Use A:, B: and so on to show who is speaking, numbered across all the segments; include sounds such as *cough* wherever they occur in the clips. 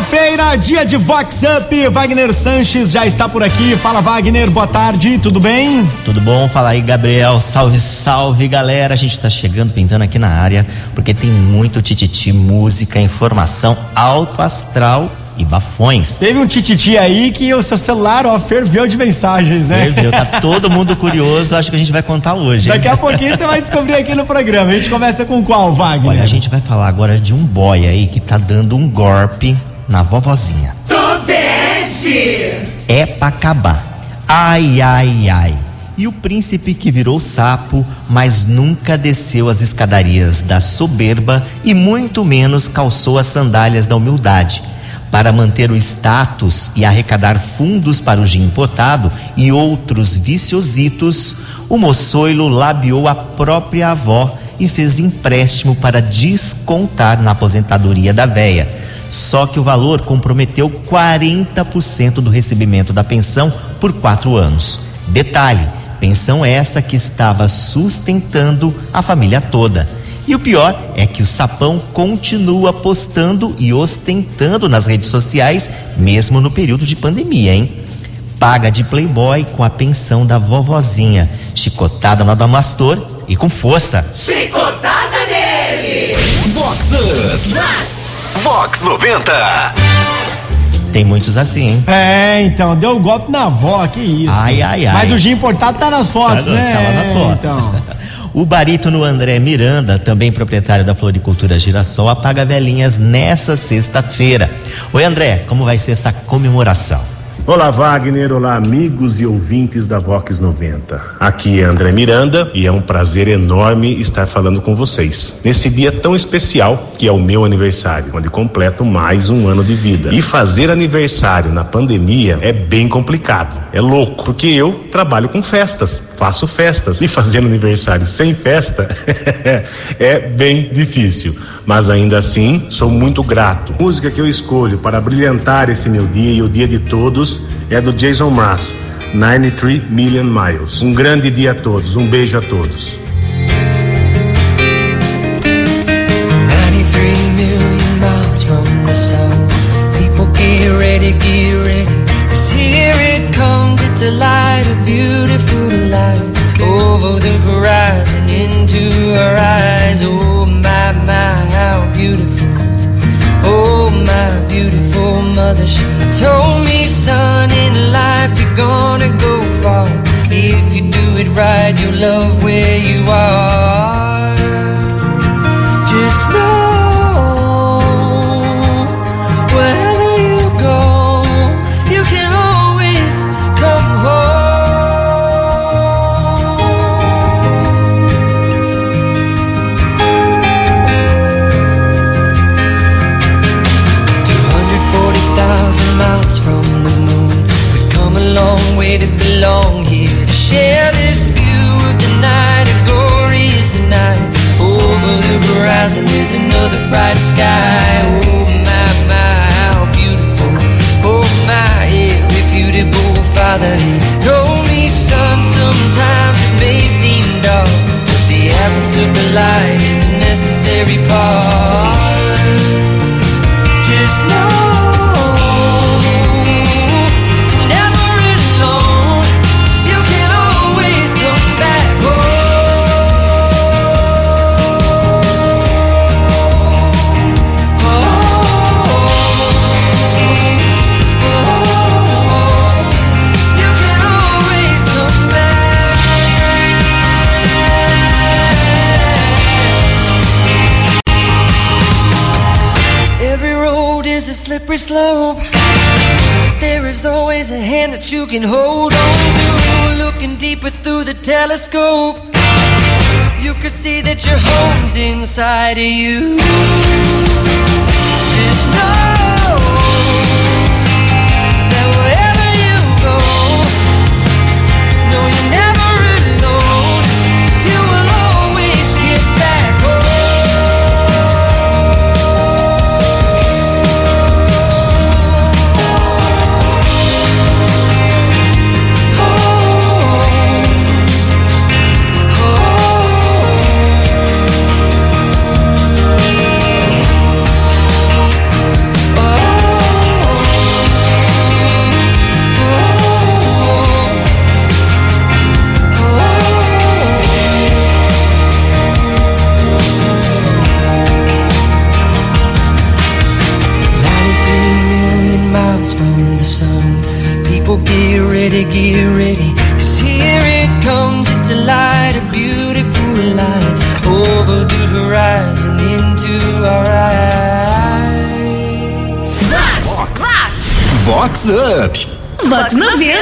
A: Quinta-feira, dia de Vox Up. Wagner Sanches já está por aqui. Fala, Wagner. Boa tarde. Tudo bem?
B: Tudo bom? Fala aí, Gabriel. Salve, salve, galera. A gente está chegando, pintando aqui na área, porque tem muito tititi, música, informação, alto astral e bafões.
A: Teve um tititi aí que o seu celular, ó, ferveu de mensagens, né?
B: Ferveu. Tá *laughs* todo mundo curioso. Acho que a gente vai contar hoje.
A: Hein? Daqui a pouquinho você vai descobrir aqui no programa. A gente começa com qual, Wagner?
B: Olha, a gente vai falar agora de um boy aí que tá dando um golpe na vovozinha.
C: Tobeste!
B: É pra acabar. Ai, ai, ai. E o príncipe que virou sapo, mas nunca desceu as escadarias da soberba e muito menos calçou as sandálias da humildade. Para manter o status e arrecadar fundos para o gin importado e outros viciositos, o moçoilo labiou a própria avó e fez empréstimo para descontar na aposentadoria da véia só que o valor comprometeu 40% do recebimento da pensão por quatro anos. Detalhe: pensão essa que estava sustentando a família toda. E o pior é que o sapão continua postando e ostentando nas redes sociais, mesmo no período de pandemia, hein? Paga de playboy com a pensão da vovozinha, chicotada no adamastor e com força.
C: Chicotada nele!
D: Vox Up! Vox! Vox 90.
B: Tem muitos assim, hein?
A: É, então, deu um golpe na avó, que isso.
B: Ai, ai, ai.
A: Mas o gin importado tá nas fotos,
B: tá,
A: né?
B: Tá lá nas fotos.
A: Então. *laughs*
B: o barítono André Miranda, também proprietário da Floricultura Girassol, apaga velhinhas nessa sexta-feira. Oi, André, como vai ser essa comemoração?
E: Olá, Wagner. Olá, amigos e ouvintes da Vox 90. Aqui é André Miranda e é um prazer enorme estar falando com vocês. Nesse dia tão especial que é o meu aniversário, onde completo mais um ano de vida. E fazer aniversário na pandemia é bem complicado. É louco, porque eu trabalho com festas, faço festas. E fazer aniversário sem festa *laughs* é bem difícil. Mas ainda assim, sou muito grato. A música que eu escolho para brilhantar esse meu dia e o dia de todos é do Jason Mraz, 93 Million Miles. Um grande dia a todos, um beijo a todos.
F: 93 million miles from the sun. People get ready, get ready. Cause here it comes, it's a light, a beautiful light. Over the horizon, into our eyes. Oh mother, she told me, son, in life you're gonna go far. If you do it right, you'll love where you are. Telescope, you can see that your home's inside of you. Just know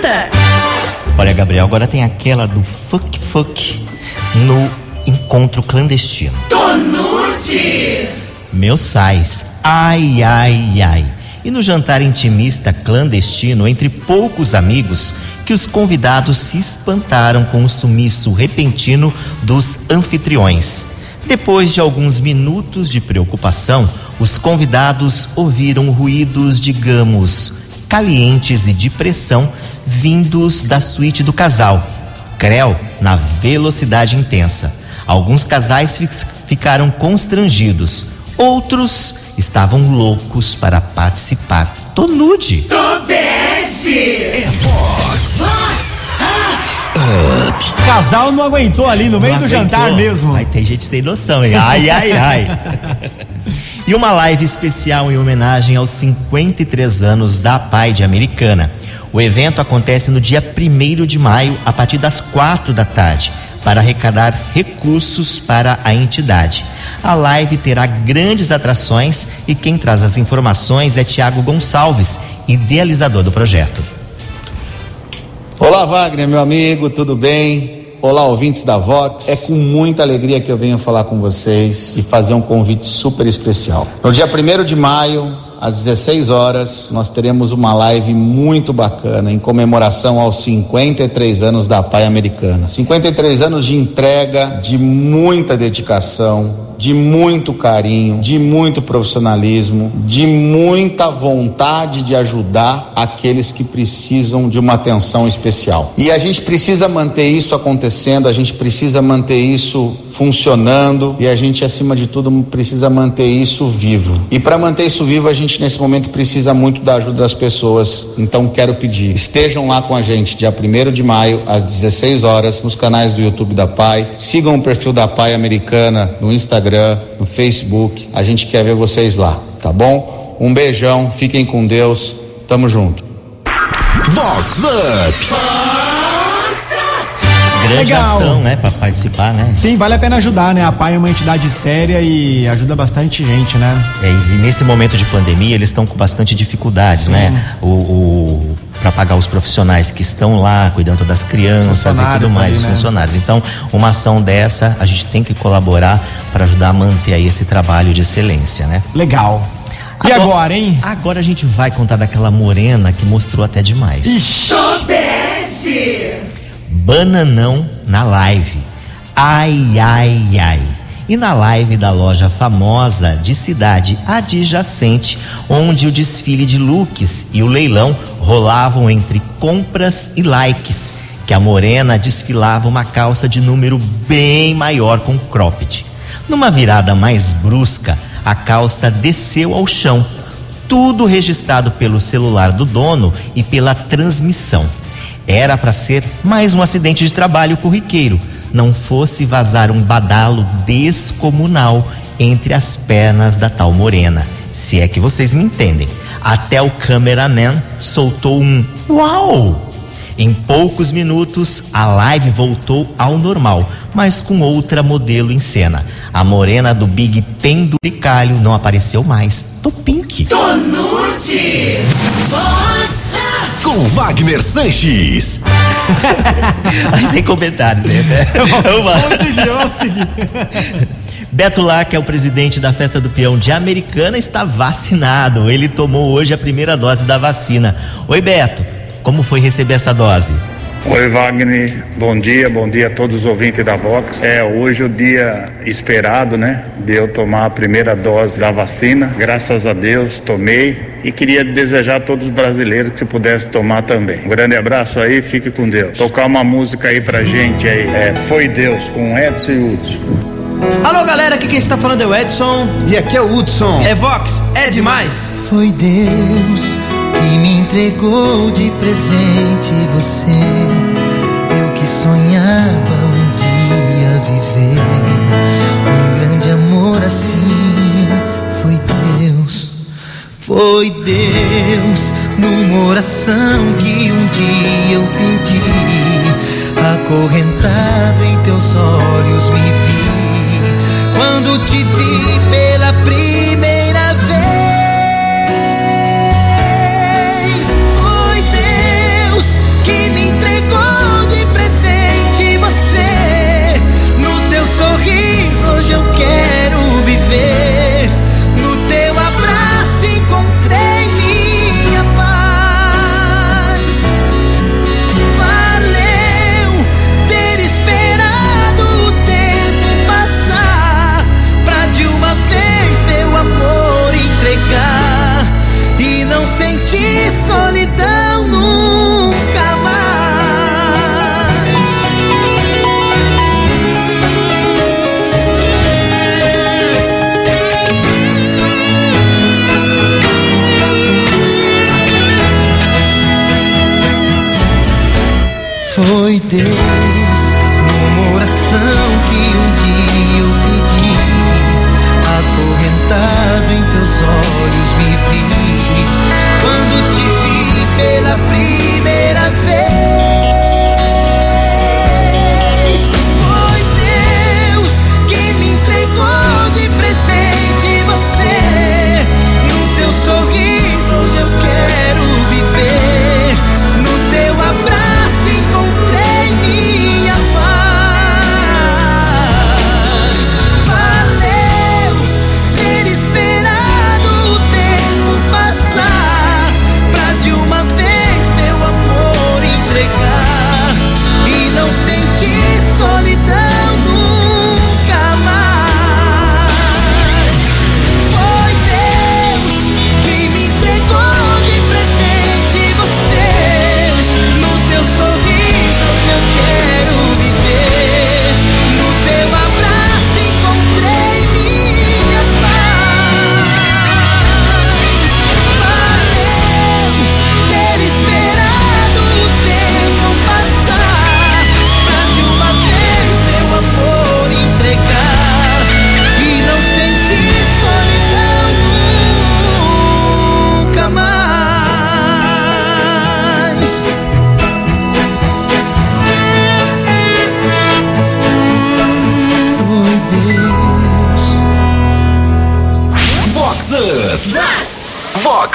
G: 90.
B: Olha, Gabriel, agora tem aquela do fuck fuck no encontro clandestino.
C: Tonute.
B: Meus sais, ai, ai, ai. E no jantar intimista clandestino entre poucos amigos, que os convidados se espantaram com o sumiço repentino dos anfitriões. Depois de alguns minutos de preocupação, os convidados ouviram ruídos, digamos, calientes e de pressão vindos da suíte do casal. Creu na velocidade intensa. Alguns casais fi- ficaram constrangidos, outros estavam loucos para participar. Tô nude.
C: Tobeste.
D: É Vox.
A: O casal não aguentou ali no meio
B: Não
A: do jantar mesmo.
B: Ai, tem gente sem noção, hein? Ai, ai, ai. *laughs* e uma live especial em homenagem aos 53 anos da Pai de Americana. O evento acontece no dia 1 de maio, a partir das 4 da tarde, para arrecadar recursos para a entidade. A live terá grandes atrações e quem traz as informações é Tiago Gonçalves, idealizador do projeto.
H: Olá, Wagner, meu amigo, tudo bem? Olá, ouvintes da Vox. É com muita alegria que eu venho falar com vocês e fazer um convite super especial. No dia 1 de maio, às 16 horas, nós teremos uma live muito bacana em comemoração aos 53 anos da Pai Americana. 53 anos de entrega, de muita dedicação, de muito carinho, de muito profissionalismo, de muita vontade de ajudar aqueles que precisam de uma atenção especial. E a gente precisa manter isso acontecendo, a gente precisa manter isso funcionando e a gente, acima de tudo, precisa manter isso vivo. E para manter isso vivo, a gente nesse momento precisa muito da ajuda das pessoas. Então quero pedir, estejam lá com a gente dia 1 de maio, às 16 horas, nos canais do YouTube da Pai. Sigam o perfil da Pai Americana no Instagram, no Facebook. A gente quer ver vocês lá, tá bom? Um beijão, fiquem com Deus. Tamo junto.
D: Vox Up.
B: Grande
A: Legal.
B: ação, né, para participar, né?
A: Sim, vale a pena ajudar, né? A PAI é uma entidade séria e ajuda bastante gente, né?
B: É, e nesse momento de pandemia, eles estão com bastante dificuldades, né? O, o para pagar os profissionais que estão lá cuidando das crianças e tudo mais,
A: ali,
B: os
A: né?
B: funcionários. Então, uma ação dessa, a gente tem que colaborar para ajudar a manter aí esse trabalho de excelência, né?
A: Legal. E agora, hein?
B: Agora a gente vai contar daquela morena que mostrou até demais.
A: Ixi.
B: Bananão na live. Ai, ai, ai. E na live da loja famosa de cidade adjacente, onde o desfile de looks e o leilão rolavam entre compras e likes, que a morena desfilava uma calça de número bem maior com cropped. Numa virada mais brusca, a calça desceu ao chão, tudo registrado pelo celular do dono e pela transmissão. Era para ser mais um acidente de trabalho corriqueiro, não fosse vazar um badalo descomunal entre as pernas da tal morena. Se é que vocês me entendem. Até o cameraman soltou um uau! Em poucos minutos, a live voltou ao normal, mas com outra modelo em cena. A morena do Big Penduricalho não apareceu mais. Tô pink.
C: Tonute.
D: Com Wagner Sanches. *laughs*
B: Sem comentários, né? *laughs* Vamos
A: seguir, vamos seguir. *laughs*
B: Beto Lá, que é o presidente da Festa do Peão de Americana, está vacinado. Ele tomou hoje a primeira dose da vacina. Oi, Beto, como foi receber essa dose?
I: Oi Wagner, bom dia, bom dia a todos os ouvintes da Vox. É hoje o dia esperado, né? De eu tomar a primeira dose da vacina. Graças a Deus tomei e queria desejar a todos os brasileiros que pudesse tomar também. Um grande abraço aí, fique com Deus. Tocar uma música aí pra gente aí. É Foi Deus com Edson e Hudson.
J: Alô galera, aqui quem está falando é o Edson.
K: E aqui é o Hudson.
J: É Vox, é demais.
L: Foi Deus entregou de presente você. Eu que sonhava um dia viver um grande amor assim. Foi Deus, foi Deus numa oração que um dia eu pedi. Acorrentado em teus olhos me vi. Quando te vi pela primeira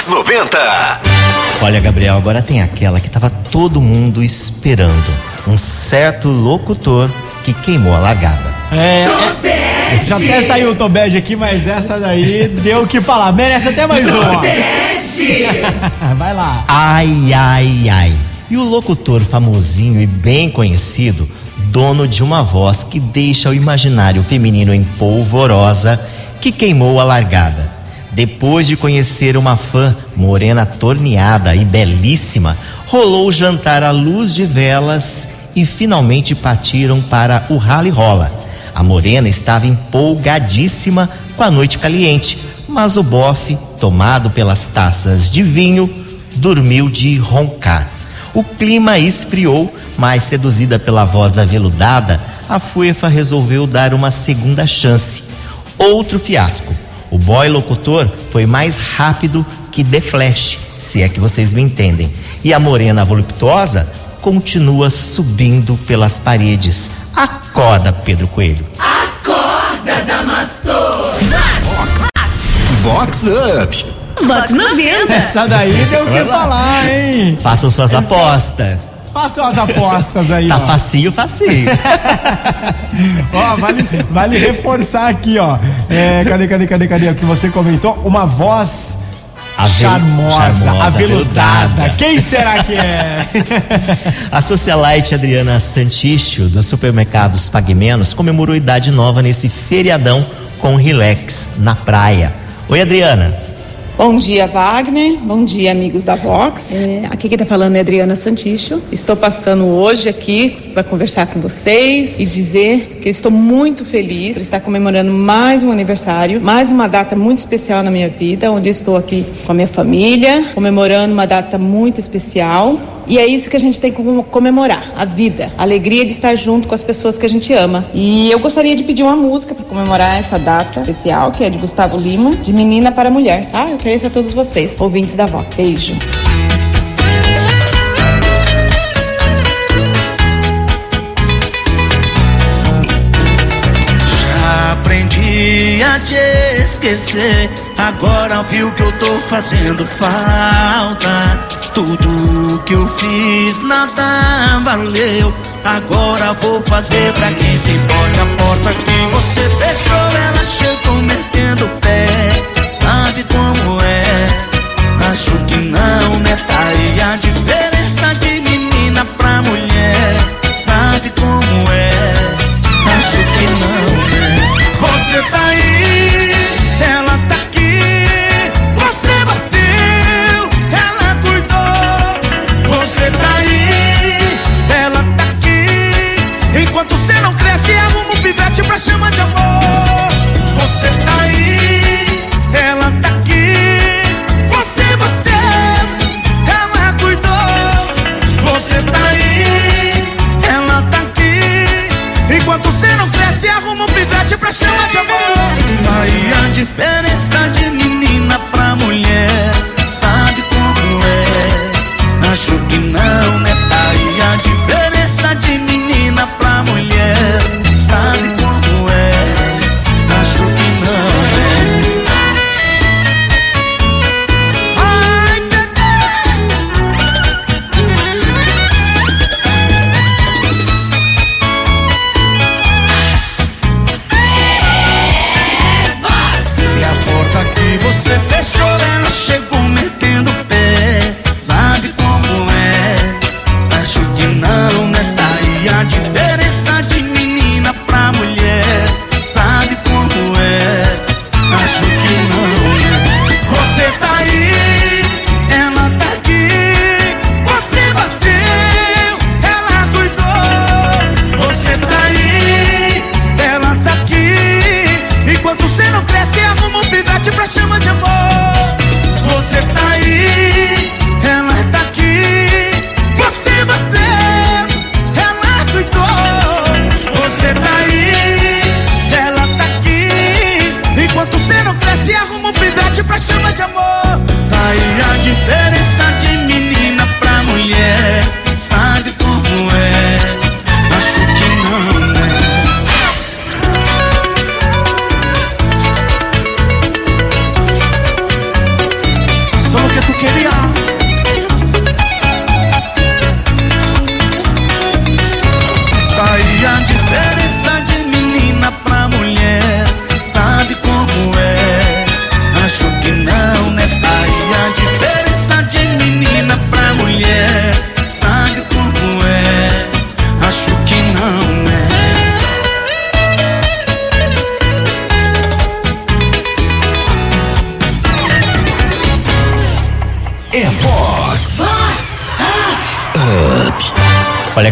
D: Vox 90.
B: Olha, Gabriel, agora tem aquela que tava todo mundo esperando. Um certo locutor que queimou a largada.
A: É, é, já até saiu o Tobege aqui, mas essa daí deu o que falar. Merece até mais uma. *laughs* Vai lá.
B: Ai, ai, ai. E o locutor famosinho e bem conhecido, dono de uma voz que deixa o imaginário feminino em polvorosa, que queimou a largada. Depois de conhecer uma fã morena torneada e belíssima, rolou o jantar à luz de velas e finalmente partiram para o rally rola. A morena estava empolgadíssima com a noite caliente, mas o bofe, tomado pelas taças de vinho, dormiu de roncar. O clima esfriou, mas seduzida pela voz aveludada, a Fuefa resolveu dar uma segunda chance. Outro fiasco. O boy locutor foi mais rápido que The Flash, se é que vocês me entendem. E a morena voluptuosa continua subindo pelas paredes. Acorda, Pedro Coelho.
C: Acorda, Damastor.
D: Vox Up.
G: Vox 90.
A: Essa daí deu o que falar, hein?
B: Façam suas apostas.
A: Façam as apostas aí,
B: Tá
A: ó.
B: facinho, facinho. *laughs*
A: Ó, vale, vale reforçar aqui, ó. É, cadê, cadê, cadê, cadê? O que você comentou? Uma voz
B: Avel-
A: charmosa,
B: charmosa,
A: aveludada.
B: aveludada.
A: Quem será que é? *laughs*
B: A socialite Adriana Santicho, dos supermercados Pague Menos, comemorou idade nova nesse feriadão com relax na praia. Oi, Adriana.
K: Bom dia, Wagner. Bom dia, amigos da Vox. É, aqui quem está falando é Adriana Santicho. Estou passando hoje aqui para conversar com vocês e dizer que estou muito feliz por estar comemorando mais um aniversário, mais uma data muito especial na minha vida, onde estou aqui com a minha família, comemorando uma data muito especial. E é isso que a gente tem que comemorar: a vida, a alegria de estar junto com as pessoas que a gente ama. E eu gostaria de pedir uma música para comemorar essa data especial, que é de Gustavo Lima, de Menina para Mulher, tá? Eu agradeço a todos vocês, ouvintes da Vox. Beijo.
M: Já aprendi a te esquecer, agora viu que eu tô fazendo falta. Tudo que eu fiz nada valeu. Agora vou fazer pra quem se importa. A porta que você fechou, ela chegou metendo o pé. Sabe como é? Acho que não, né? Tá aí a diferença de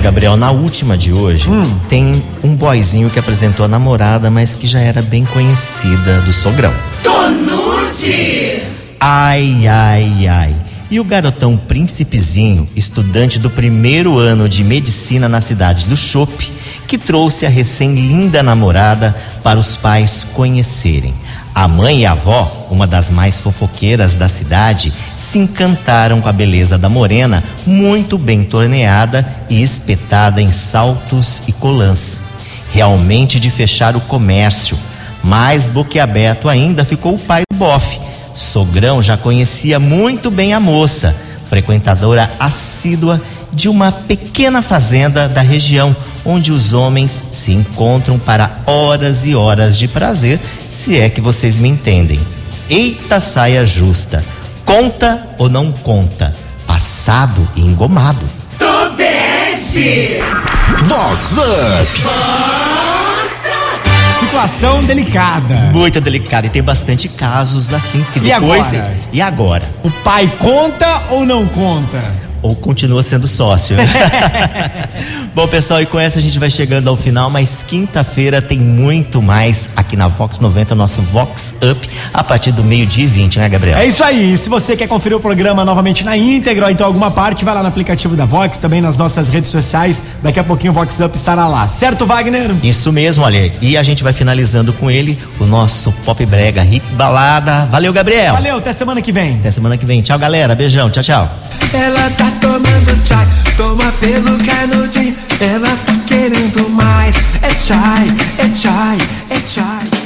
B: Gabriel, na última de hoje, tem um boyzinho que apresentou a namorada, mas que já era bem conhecida do sogrão.
C: Tonute!
B: Ai, ai, ai. E o garotão príncipezinho, estudante do primeiro ano de medicina na cidade do Chope, que trouxe a recém-linda namorada para os pais conhecerem. A mãe e a avó, uma das mais fofoqueiras da cidade, se encantaram com a beleza da morena, muito bem torneada e espetada em saltos e colãs. Realmente de fechar o comércio. Mais boquiaberto ainda ficou o pai do bofe. Sogrão já conhecia muito bem a moça, frequentadora assídua de uma pequena fazenda da região, onde os homens se encontram para horas e horas de prazer, se é que vocês me entendem. Eita saia justa! Conta ou não conta? Passado e engomado.
C: Tobeste!
D: Vox Up.
A: Situação delicada.
B: Muito delicado e tem bastante casos assim que
A: E
B: depois.
A: agora?
B: E agora?
A: O pai conta ou não conta?
B: Ou continua sendo sócio? *laughs* Bom, pessoal, e com essa a gente vai chegando ao final, mas quinta-feira tem muito mais aqui na Vox 90, nosso Vox Up, a partir do meio-dia e 20, né, Gabriel?
A: É isso aí. Se você quer conferir o programa novamente na íntegra ou então alguma parte, vai lá no aplicativo da Vox, também nas nossas redes sociais. Daqui a pouquinho o Vox Up estará lá. Certo, Wagner?
B: Isso mesmo, olha. E a gente vai finalizando com ele, o nosso Pop Brega Hip Balada. Valeu, Gabriel.
A: Valeu, até semana que vem.
B: Até semana que vem. Tchau, galera. Beijão. Tchau, tchau.
L: Ela tá tomando chai, toma pelo canudinho. Ela tá querendo mais. É chai, é chai, é chai.